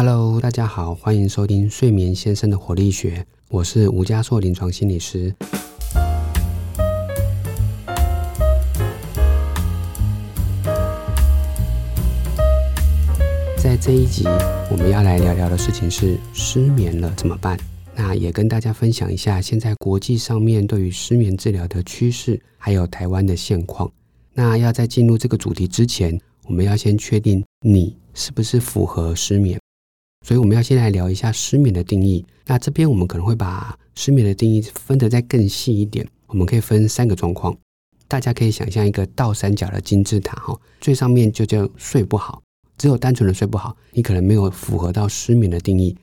Hello，大家好，欢迎收听睡眠先生的活力学，我是吴家硕临床心理师。在这一集，我们要来聊聊的事情是失眠了怎么办？那也跟大家分享一下现在国际上面对于失眠治疗的趋势，还有台湾的现况。那要在进入这个主题之前，我们要先确定你是不是符合失眠。所以我们要先来聊一下失眠的定义。那这边我们可能会把失眠的定义分得再更细一点。我们可以分三个状况，大家可以想象一个倒三角的金字塔哈，最上面就叫睡不好。只有单纯的睡不好，你可能没有符合到失眠的定义。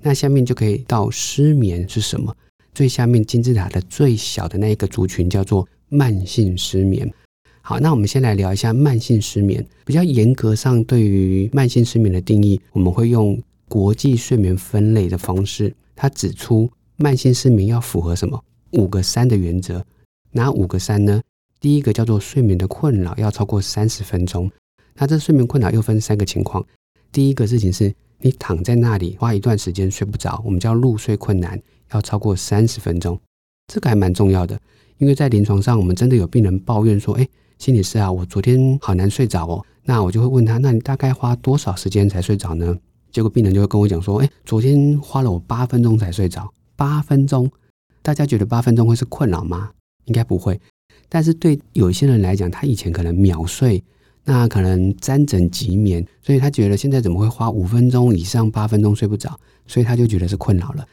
那下面就可以到失眠是什么？最下面金字塔的最小的那一个族群叫做慢性失眠。好，那我们先来聊一下慢性失眠。比较严格上对于慢性失眠的定义，我们会用国际睡眠分类的方式。它指出慢性失眠要符合什么五个三的原则？哪五个三呢？第一个叫做睡眠的困扰要超过三十分钟。那这睡眠困扰又分三个情况，第一个事情是你躺在那里花一段时间睡不着，我们叫入睡困难，要超过三十分钟，这个还蛮重要的，因为在临床上我们真的有病人抱怨说，哎，心理师啊，我昨天好难睡着哦，那我就会问他，那你大概花多少时间才睡着呢？结果病人就会跟我讲说，哎，昨天花了我八分钟才睡着，八分钟，大家觉得八分钟会是困扰吗？应该不会，但是对有些人来讲，他以前可能秒睡。那可能沾枕即眠，所以他觉得现在怎么会花五分钟以上八分钟睡不着，所以他就觉得是困扰了。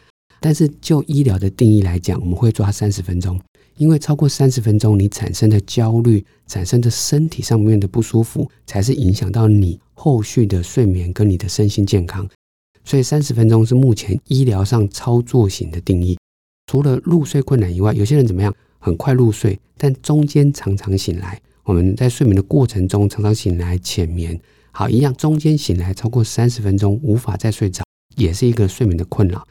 但是就医疗的定义来讲，我们会抓三十分钟，因为超过三十分钟，你产生的焦虑、产生的身体上面的不舒服，才是影响到你后续的睡眠跟你的身心健康。所以三十分钟是目前医疗上操作型的定义。除了入睡困难以外，有些人怎么样？很快入睡，但中间常常醒来。我们在睡眠的过程中常常醒来浅眠，好一样，中间醒来超过三十分钟无法再睡着，也是一个睡眠的困扰。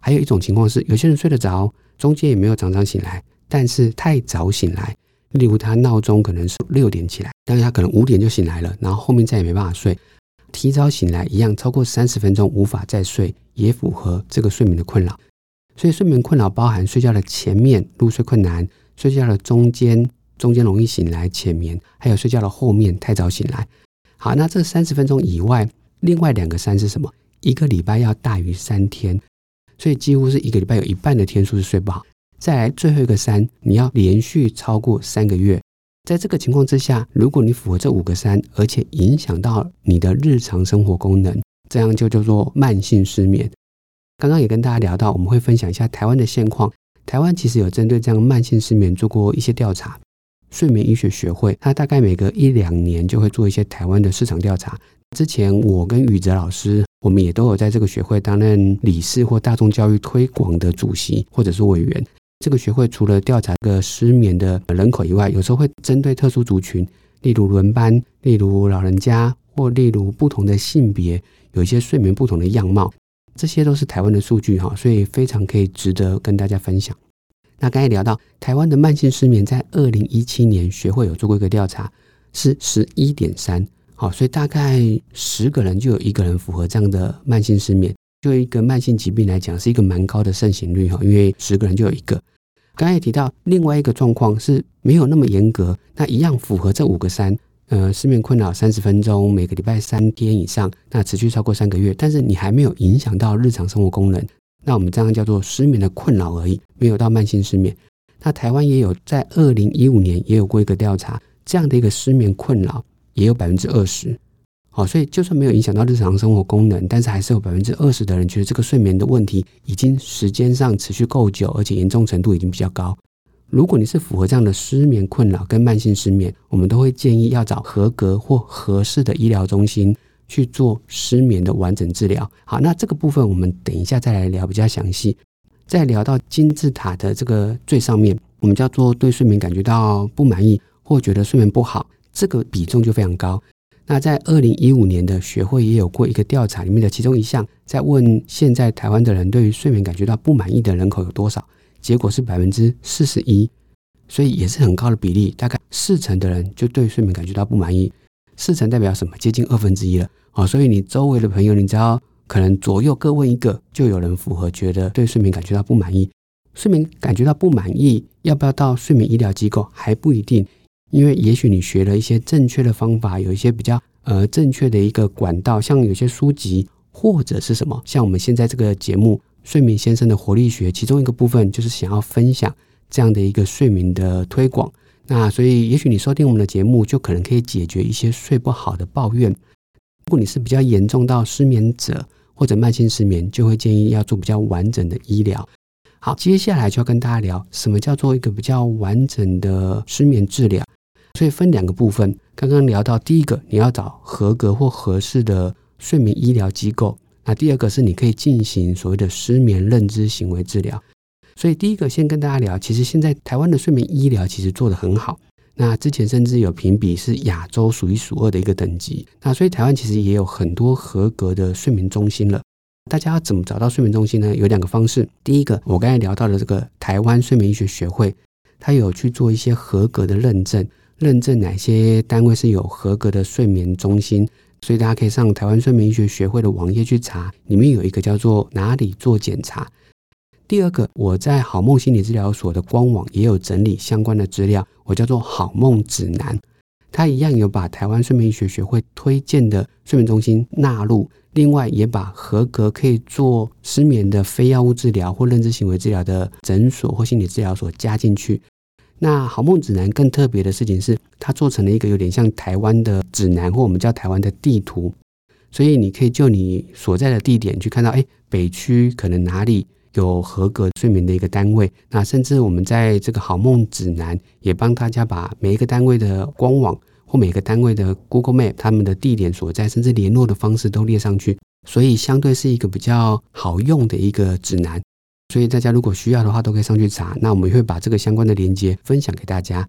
还有一种情况是，有些人睡得着，中间也没有常常醒来，但是太早醒来，例如他闹钟可能是六点起来，但是他可能五点就醒来了，然后后面再也没办法睡。提早醒来一样，超过三十分钟无法再睡，也符合这个睡眠的困扰。所以睡眠困扰包含睡觉的前面入睡困难，睡觉的中间。中间容易醒来浅眠，还有睡觉的后面太早醒来。好，那这三十分钟以外，另外两个三是什么？一个礼拜要大于三天，所以几乎是一个礼拜有一半的天数是睡不好。再来最后一个三，你要连续超过三个月。在这个情况之下，如果你符合这五个三，而且影响到你的日常生活功能，这样就叫做慢性失眠。刚刚也跟大家聊到，我们会分享一下台湾的现况。台湾其实有针对这样慢性失眠做过一些调查。睡眠医学学会，它大概每隔一两年就会做一些台湾的市场调查。之前我跟宇哲老师，我们也都有在这个学会担任理事或大众教育推广的主席或者是委员。这个学会除了调查个失眠的人口以外，有时候会针对特殊族群，例如轮班，例如老人家，或例如不同的性别，有一些睡眠不同的样貌，这些都是台湾的数据哈，所以非常可以值得跟大家分享。那刚才聊到台湾的慢性失眠，在二零一七年学会有做过一个调查，是十一点三，好，所以大概十个人就有一个人符合这样的慢性失眠。就一个慢性疾病来讲，是一个蛮高的盛行率哈，因为十个人就有一个。刚才也提到另外一个状况是没有那么严格，那一样符合这五个三，呃，失眠困扰三十分钟，每个礼拜三天以上，那持续超过三个月，但是你还没有影响到日常生活功能。那我们这样叫做失眠的困扰而已，没有到慢性失眠。那台湾也有在二零一五年也有过一个调查，这样的一个失眠困扰也有百分之二十。好，所以就算没有影响到日常生活功能，但是还是有百分之二十的人觉得这个睡眠的问题已经时间上持续够久，而且严重程度已经比较高。如果你是符合这样的失眠困扰跟慢性失眠，我们都会建议要找合格或合适的医疗中心。去做失眠的完整治疗。好，那这个部分我们等一下再来聊比较详细。再聊到金字塔的这个最上面，我们叫做对睡眠感觉到不满意或觉得睡眠不好，这个比重就非常高。那在二零一五年的学会也有过一个调查，里面的其中一项在问现在台湾的人对于睡眠感觉到不满意的人口有多少，结果是百分之四十一，所以也是很高的比例，大概四成的人就对睡眠感觉到不满意。四成代表什么？接近二分之一了啊！所以你周围的朋友，你只要可能左右各问一个，就有人符合，觉得对睡眠感觉到不满意。睡眠感觉到不满意，要不要到睡眠医疗机构还不一定，因为也许你学了一些正确的方法，有一些比较呃正确的一个管道，像有些书籍或者是什么，像我们现在这个节目《睡眠先生的活力学》，其中一个部分就是想要分享这样的一个睡眠的推广。那所以，也许你收听我们的节目，就可能可以解决一些睡不好的抱怨。如果你是比较严重到失眠者或者慢性失眠，就会建议要做比较完整的医疗。好，接下来就要跟大家聊什么叫做一个比较完整的失眠治疗。所以分两个部分，刚刚聊到第一个，你要找合格或合适的睡眠医疗机构；那第二个是你可以进行所谓的失眠认知行为治疗。所以第一个先跟大家聊，其实现在台湾的睡眠医疗其实做得很好。那之前甚至有评比是亚洲数一数二的一个等级。那所以台湾其实也有很多合格的睡眠中心了。大家要怎么找到睡眠中心呢？有两个方式。第一个，我刚才聊到的这个台湾睡眠医学学会，它有去做一些合格的认证，认证哪些单位是有合格的睡眠中心。所以大家可以上台湾睡眠医学学会的网页去查，里面有一个叫做哪里做检查。第二个，我在好梦心理治疗所的官网也有整理相关的资料，我叫做好梦指南，它一样有把台湾睡眠医学学会推荐的睡眠中心纳入，另外也把合格可以做失眠的非药物治疗或认知行为治疗的诊所或心理治疗所加进去。那好梦指南更特别的事情是，它做成了一个有点像台湾的指南，或我们叫台湾的地图，所以你可以就你所在的地点去看到，哎，北区可能哪里。有合格睡眠的一个单位，那甚至我们在这个好梦指南也帮大家把每一个单位的官网或每个单位的 Google Map 他们的地点所在，甚至联络的方式都列上去，所以相对是一个比较好用的一个指南。所以大家如果需要的话，都可以上去查。那我们会把这个相关的链接分享给大家。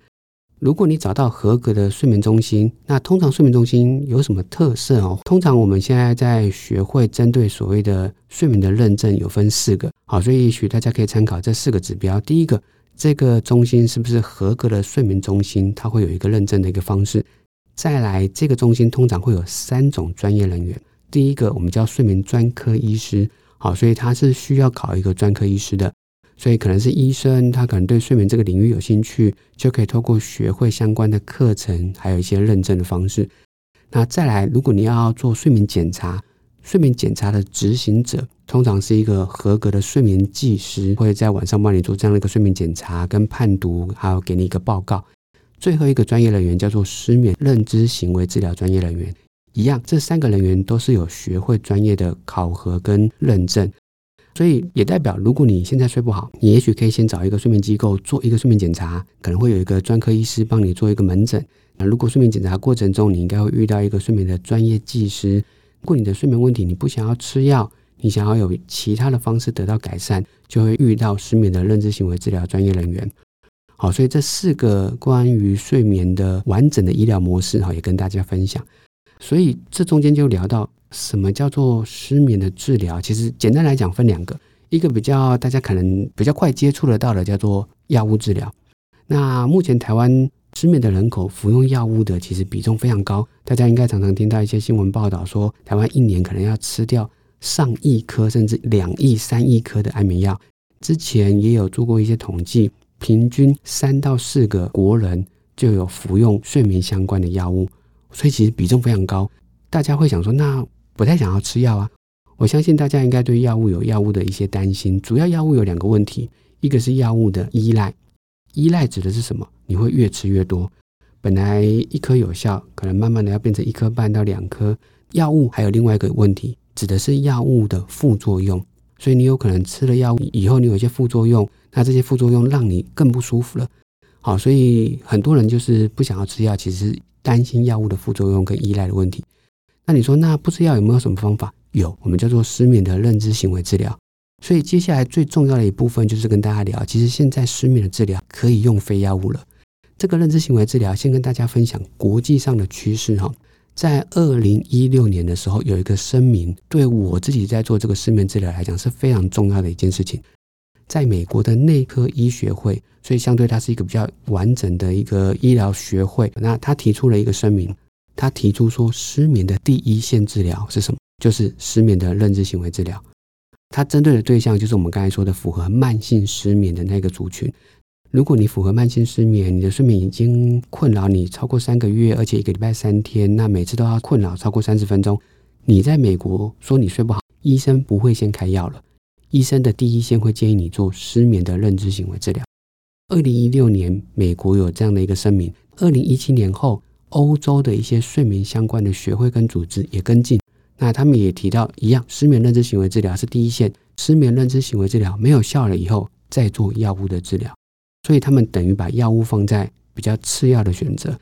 如果你找到合格的睡眠中心，那通常睡眠中心有什么特色哦？通常我们现在在学会针对所谓的睡眠的认证，有分四个，好，所以也许大家可以参考这四个指标。第一个，这个中心是不是合格的睡眠中心？它会有一个认证的一个方式。再来，这个中心通常会有三种专业人员。第一个，我们叫睡眠专科医师，好，所以他是需要考一个专科医师的。所以可能是医生，他可能对睡眠这个领域有兴趣，就可以透过学会相关的课程，还有一些认证的方式。那再来，如果你要做睡眠检查，睡眠检查的执行者通常是一个合格的睡眠技师，会在晚上帮你做这样的一个睡眠检查跟判读，还有给你一个报告。最后一个专业人员叫做失眠认知行为治疗专业人员，一样，这三个人员都是有学会专业的考核跟认证。所以也代表，如果你现在睡不好，你也许可以先找一个睡眠机构做一个睡眠检查，可能会有一个专科医师帮你做一个门诊。那如果睡眠检查过程中，你应该会遇到一个睡眠的专业技师。如果你的睡眠问题你不想要吃药，你想要有其他的方式得到改善，就会遇到失眠的认知行为治疗专业人员。好，所以这四个关于睡眠的完整的医疗模式，哈，也跟大家分享。所以这中间就聊到。什么叫做失眠的治疗？其实简单来讲分两个，一个比较大家可能比较快接触得到的叫做药物治疗。那目前台湾失眠的人口服用药物的其实比重非常高，大家应该常常听到一些新闻报道说，台湾一年可能要吃掉上亿颗甚至两亿、三亿颗的安眠药。之前也有做过一些统计，平均三到四个国人就有服用睡眠相关的药物，所以其实比重非常高。大家会想说，那不太想要吃药啊！我相信大家应该对药物有药物的一些担心。主要药物有两个问题，一个是药物的依赖，依赖指的是什么？你会越吃越多。本来一颗有效，可能慢慢的要变成一颗半到两颗。药物还有另外一个问题，指的是药物的副作用。所以你有可能吃了药物以后，你有一些副作用，那这些副作用让你更不舒服了。好，所以很多人就是不想要吃药，其实担心药物的副作用跟依赖的问题。那你说，那不吃药有没有什么方法？有，我们叫做失眠的认知行为治疗。所以接下来最重要的一部分就是跟大家聊，其实现在失眠的治疗可以用非药物了。这个认知行为治疗，先跟大家分享国际上的趋势哈。在二零一六年的时候，有一个声明，对我自己在做这个失眠治疗来讲是非常重要的一件事情。在美国的内科医学会，所以相对它是一个比较完整的一个医疗学会，那他提出了一个声明。他提出说，失眠的第一线治疗是什么？就是失眠的认知行为治疗。它针对的对象就是我们刚才说的符合慢性失眠的那个族群。如果你符合慢性失眠，你的睡眠已经困扰你超过三个月，而且一个礼拜三天，那每次都要困扰超过三十分钟，你在美国说你睡不好，医生不会先开药了，医生的第一线会建议你做失眠的认知行为治疗。二零一六年，美国有这样的一个声明，二零一七年后，欧洲的一些睡眠相关的学会跟组织也跟进。那他们也提到一样，失眠认知行为治疗是第一线，失眠认知行为治疗没有效了以后，再做药物的治疗。所以他们等于把药物放在比较次要的选择。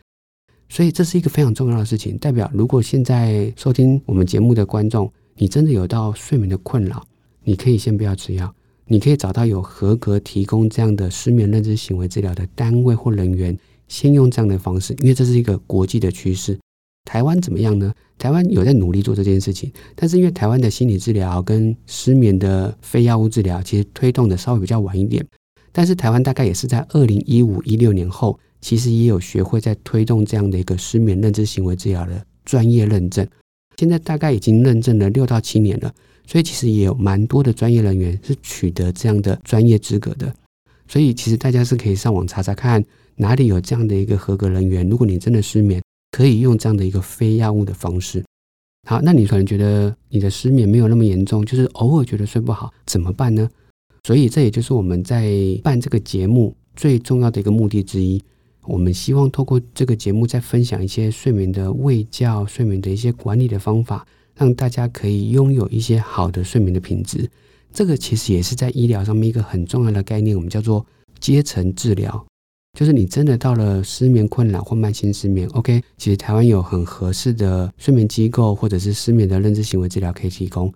所以这是一个非常重要的事情，代表如果现在收听我们节目的观众，你真的有到睡眠的困扰，你可以先不要吃药，你可以找到有合格提供这样的失眠认知行为治疗的单位或人员，先用这样的方式，因为这是一个国际的趋势。台湾怎么样呢？台湾有在努力做这件事情，但是因为台湾的心理治疗跟失眠的非药物治疗，其实推动的稍微比较晚一点。但是台湾大概也是在二零一五一六年后，其实也有学会在推动这样的一个失眠认知行为治疗的专业认证。现在大概已经认证了六到七年了，所以其实也有蛮多的专业人员是取得这样的专业资格的。所以其实大家是可以上网查查看哪里有这样的一个合格人员。如果你真的失眠，可以用这样的一个非药物的方式。好，那你可能觉得你的失眠没有那么严重，就是偶尔觉得睡不好，怎么办呢？所以这也就是我们在办这个节目最重要的一个目的之一。我们希望透过这个节目，再分享一些睡眠的卫教、睡眠的一些管理的方法，让大家可以拥有一些好的睡眠的品质。这个其实也是在医疗上面一个很重要的概念，我们叫做阶层治疗。就是你真的到了失眠困扰或慢性失眠，OK，其实台湾有很合适的睡眠机构或者是失眠的认知行为治疗可以提供。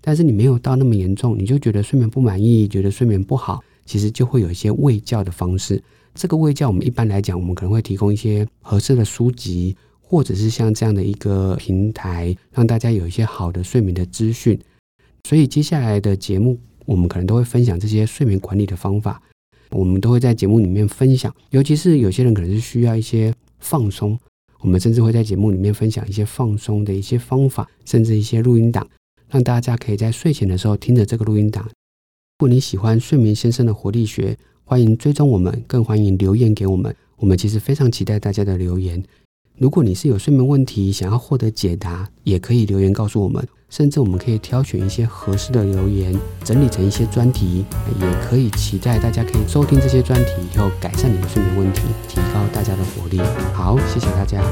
但是你没有到那么严重，你就觉得睡眠不满意，觉得睡眠不好，其实就会有一些喂教的方式。这个喂教，我们一般来讲，我们可能会提供一些合适的书籍，或者是像这样的一个平台，让大家有一些好的睡眠的资讯。所以接下来的节目，我们可能都会分享这些睡眠管理的方法。我们都会在节目里面分享，尤其是有些人可能是需要一些放松，我们甚至会在节目里面分享一些放松的一些方法，甚至一些录音档，让大家可以在睡前的时候听着这个录音档。如果你喜欢睡眠先生的活力学，欢迎追踪我们，更欢迎留言给我们，我们其实非常期待大家的留言。如果你是有睡眠问题，想要获得解答，也可以留言告诉我们。甚至我们可以挑选一些合适的留言，整理成一些专题，也可以期待大家可以收听这些专题以后，改善你的睡眠问题，提高大家的活力。好，谢谢大家。